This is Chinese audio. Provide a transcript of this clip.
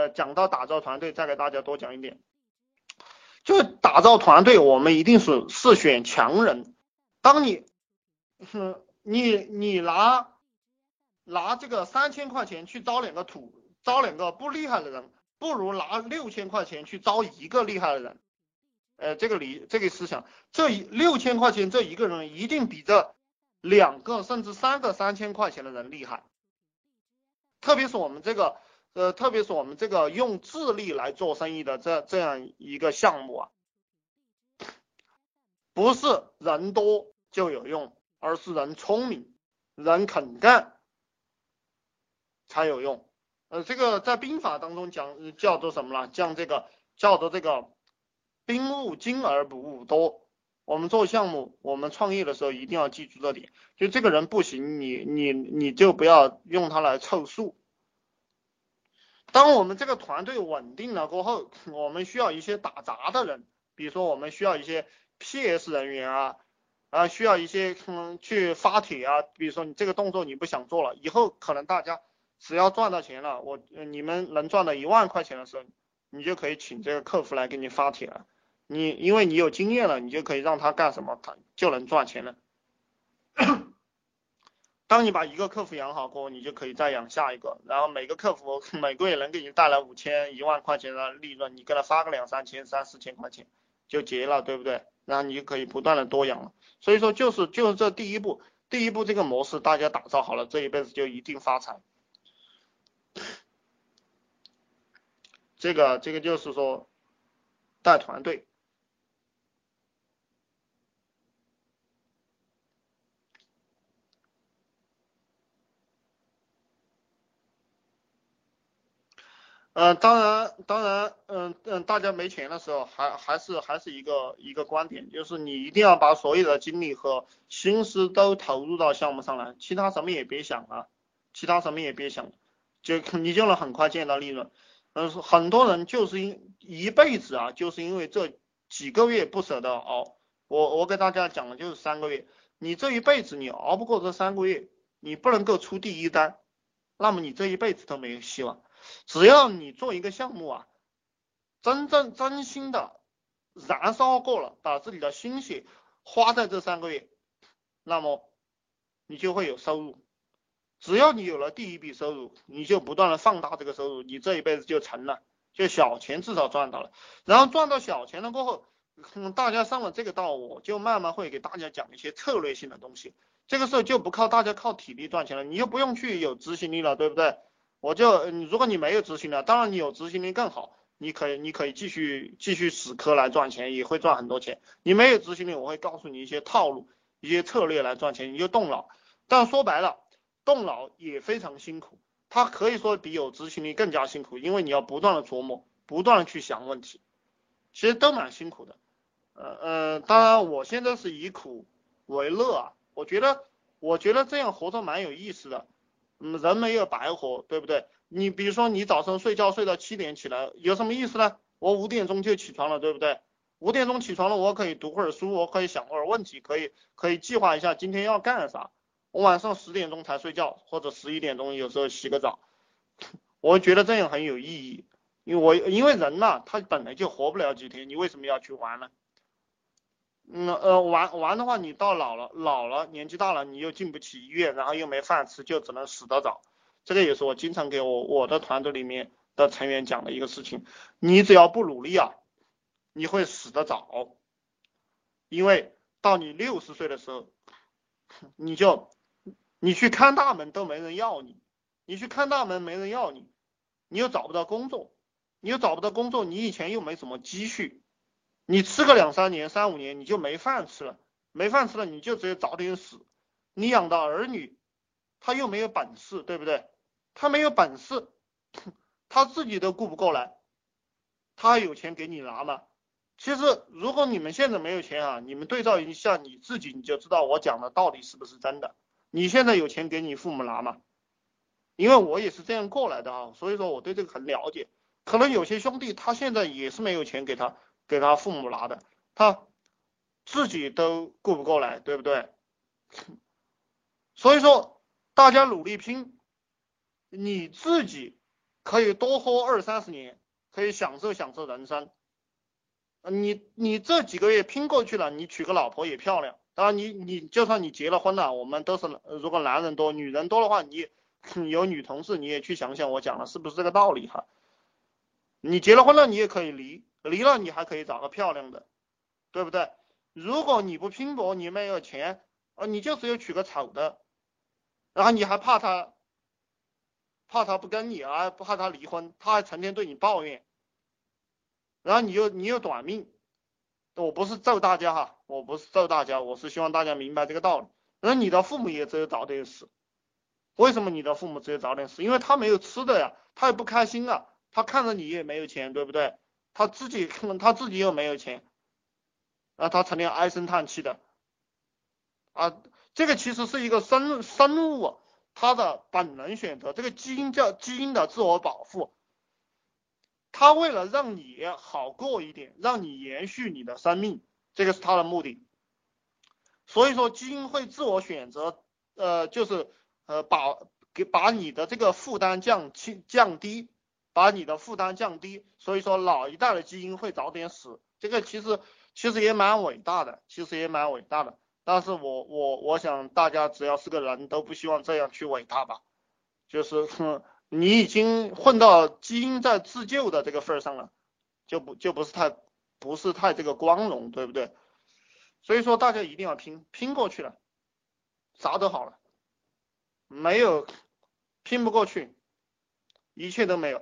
呃，讲到打造团队，再给大家多讲一点，就打造团队，我们一定是是选强人。当你，哼你你拿拿这个三千块钱去招两个土，招两个不厉害的人，不如拿六千块钱去招一个厉害的人。呃，这个理这个思想，这一六千块钱这一个人一定比这两个甚至三个三千块钱的人厉害。特别是我们这个，呃，特别是我们这个用智力来做生意的这这样一个项目啊，不是人多就有用，而是人聪明、人肯干才有用。呃，这个在兵法当中讲叫做什么了？讲这个叫做这个。兵务精而不务多。我们做项目，我们创业的时候一定要记住这点。就这个人不行，你你你就不要用他来凑数。当我们这个团队稳定了过后，我们需要一些打杂的人，比如说我们需要一些 PS 人员啊，啊需要一些嗯去发帖啊。比如说你这个动作你不想做了，以后可能大家只要赚到钱了，我你们能赚到一万块钱的时候，你就可以请这个客服来给你发帖了。你因为你有经验了，你就可以让他干什么，他就能赚钱了。当你把一个客服养好过后，你就可以再养下一个，然后每个客服每个月能给你带来五千、一万块钱的利润，你给他发个两三千、三四千块钱就结了，对不对？然后你就可以不断的多养了。所以说就是就是这第一步，第一步这个模式大家打造好了，这一辈子就一定发财。这个这个就是说带团队。嗯，当然，当然，嗯嗯，大家没钱的时候，还还是还是一个一个观点，就是你一定要把所有的精力和心思都投入到项目上来，其他什么也别想了，其他什么也别想，就你就能很快见到利润。嗯，很多人就是因一辈子啊，就是因为这几个月不舍得熬。我我给大家讲的就是三个月，你这一辈子你熬不过这三个月，你不能够出第一单，那么你这一辈子都没有希望。只要你做一个项目啊，真正真心的燃烧过了，把自己的心血花在这三个月，那么你就会有收入。只要你有了第一笔收入，你就不断的放大这个收入，你这一辈子就成了，就小钱至少赚到了。然后赚到小钱了过后，大家上了这个道，我就慢慢会给大家讲一些策略性的东西。这个时候就不靠大家靠体力赚钱了，你就不用去有执行力了，对不对？我就，如果你没有执行力，当然你有执行力更好，你可以，你可以继续继续死磕来赚钱，也会赚很多钱。你没有执行力，我会告诉你一些套路、一些策略来赚钱，你就动脑。但说白了，动脑也非常辛苦，它可以说比有执行力更加辛苦，因为你要不断的琢磨，不断的去想问题，其实都蛮辛苦的。呃呃，当然我现在是以苦为乐啊，我觉得我觉得这样活着蛮有意思的。嗯，人没有白活，对不对？你比如说，你早上睡觉睡到七点起来，有什么意思呢？我五点钟就起床了，对不对？五点钟起床了，我可以读会儿书，我可以想会儿问题，可以可以计划一下今天要干啥。我晚上十点钟才睡觉，或者十一点钟有时候洗个澡，我觉得这样很有意义。因为我因为人呐，他本来就活不了几天，你为什么要去玩呢？嗯呃玩玩的话，你到老了老了年纪大了，你又进不起医院，然后又没饭吃，就只能死得早。这个也是我经常给我我的团队里面的成员讲的一个事情。你只要不努力啊，你会死得早。因为到你六十岁的时候，你就你去看大门都没人要你，你去看大门没人要你，你又找不到工作，你又找不到工作，你以前又没什么积蓄。你吃个两三年、三五年，你就没饭吃了，没饭吃了，你就只有早点死。你养的儿女，他又没有本事，对不对？他没有本事，他自己都顾不过来，他还有钱给你拿吗？其实，如果你们现在没有钱啊，你们对照一下你自己，你就知道我讲的到底是不是真的。你现在有钱给你父母拿吗？因为我也是这样过来的啊，所以说我对这个很了解。可能有些兄弟他现在也是没有钱给他。给他父母拿的，他自己都顾不过来，对不对？所以说，大家努力拼，你自己可以多活二三十年，可以享受享受人生。你你这几个月拼过去了，你娶个老婆也漂亮。当然，你你就算你结了婚了，我们都是如果男人多，女人多的话，你有女同事，你也去想想我讲的是不是这个道理哈？你结了婚了，你也可以离，离了你还可以找个漂亮的，对不对？如果你不拼搏，你没有钱，啊，你就只有娶个丑的，然后你还怕他，怕他不跟你啊，怕他离婚，他还成天对你抱怨。然后你又你又短命，我不是咒大家哈，我不是咒大家，我是希望大家明白这个道理。然后你的父母也只有早点死，为什么你的父母只有早点死？因为他没有吃的呀，他也不开心啊，他看着你也没有钱，对不对？他自己他自己又没有钱，啊，他成天唉声叹气的，啊，这个其实是一个生生物它的本能选择，这个基因叫基因的自我保护。他为了让你好过一点，让你延续你的生命，这个是他的目的。所以说基因会自我选择，呃，就是呃把给把你的这个负担降轻降低，把你的负担降低。所以说老一代的基因会早点死，这个其实其实也蛮伟大的，其实也蛮伟大的。但是我我我想大家只要是个人都不希望这样去伟大吧，就是哼。你已经混到基因在自救的这个份上了，就不就不是太不是太这个光荣，对不对？所以说大家一定要拼拼过去了，啥都好了，没有拼不过去，一切都没有。